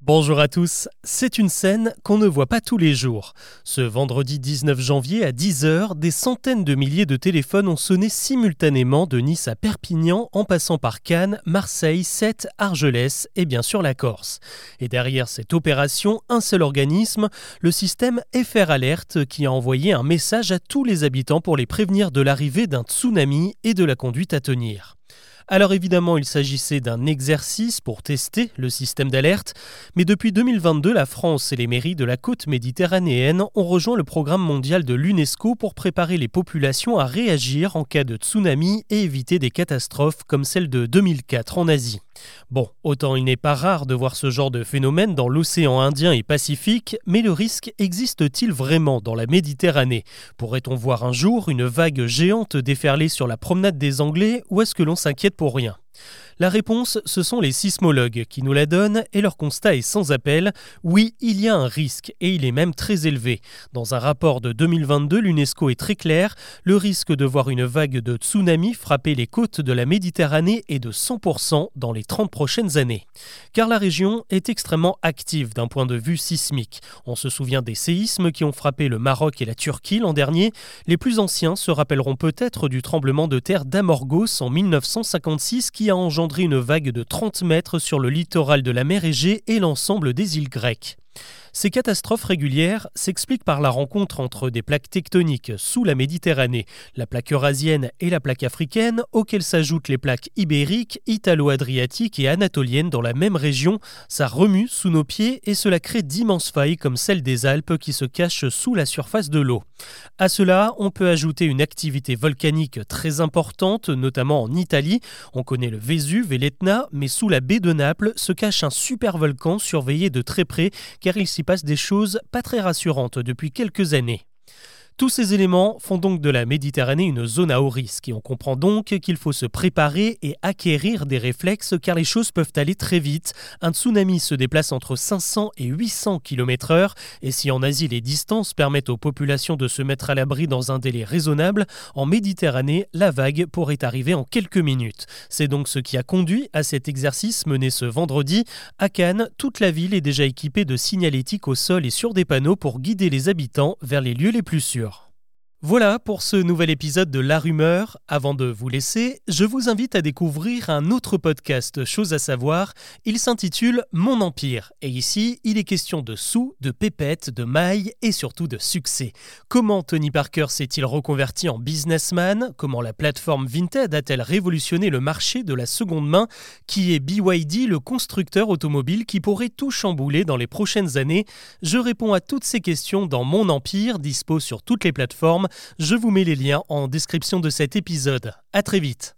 Bonjour à tous, c'est une scène qu'on ne voit pas tous les jours. Ce vendredi 19 janvier à 10h, des centaines de milliers de téléphones ont sonné simultanément de Nice à Perpignan en passant par Cannes, Marseille, Sète, Argelès et bien sûr la Corse. Et derrière cette opération, un seul organisme, le système FR Alert qui a envoyé un message à tous les habitants pour les prévenir de l'arrivée d'un tsunami et de la conduite à tenir. Alors évidemment, il s'agissait d'un exercice pour tester le système d'alerte, mais depuis 2022, la France et les mairies de la côte méditerranéenne ont rejoint le programme mondial de l'UNESCO pour préparer les populations à réagir en cas de tsunami et éviter des catastrophes comme celle de 2004 en Asie. Bon, autant il n'est pas rare de voir ce genre de phénomène dans l'océan Indien et Pacifique, mais le risque existe-t-il vraiment dans la Méditerranée? Pourrait-on voir un jour une vague géante déferler sur la promenade des Anglais ou est-ce que l'on s'inquiète pour rien? La réponse, ce sont les sismologues qui nous la donnent et leur constat est sans appel. Oui, il y a un risque et il est même très élevé. Dans un rapport de 2022, l'UNESCO est très clair. Le risque de voir une vague de tsunami frapper les côtes de la Méditerranée est de 100% dans les 30 prochaines années. Car la région est extrêmement active d'un point de vue sismique. On se souvient des séismes qui ont frappé le Maroc et la Turquie l'an dernier. Les plus anciens se rappelleront peut-être du tremblement de terre d'Amorgos en 1956 qui a engendré une vague de 30 mètres sur le littoral de la mer Égée et l'ensemble des îles grecques. Ces catastrophes régulières s'expliquent par la rencontre entre des plaques tectoniques sous la Méditerranée, la plaque eurasienne et la plaque africaine, auxquelles s'ajoutent les plaques ibériques, italo-adriatiques et anatoliennes dans la même région. Ça remue sous nos pieds et cela crée d'immenses failles comme celle des Alpes qui se cachent sous la surface de l'eau. À cela, on peut ajouter une activité volcanique très importante, notamment en Italie. On connaît le Vésuve et l'Etna, mais sous la baie de Naples se cache un super volcan surveillé de très près il s'y passe des choses pas très rassurantes depuis quelques années. Tous ces éléments font donc de la Méditerranée une zone à haut risque et on comprend donc qu'il faut se préparer et acquérir des réflexes car les choses peuvent aller très vite. Un tsunami se déplace entre 500 et 800 km/h et si en Asie les distances permettent aux populations de se mettre à l'abri dans un délai raisonnable, en Méditerranée, la vague pourrait arriver en quelques minutes. C'est donc ce qui a conduit à cet exercice mené ce vendredi. À Cannes, toute la ville est déjà équipée de signalétiques au sol et sur des panneaux pour guider les habitants vers les lieux les plus sûrs. Voilà pour ce nouvel épisode de La Rumeur. Avant de vous laisser, je vous invite à découvrir un autre podcast, chose à savoir. Il s'intitule Mon Empire. Et ici, il est question de sous, de pépettes, de mailles et surtout de succès. Comment Tony Parker s'est-il reconverti en businessman? Comment la plateforme Vinted a-t-elle révolutionné le marché de la seconde main? Qui est BYD, le constructeur automobile qui pourrait tout chambouler dans les prochaines années? Je réponds à toutes ces questions dans Mon Empire, dispo sur toutes les plateformes je vous mets les liens en description de cet épisode. À très vite.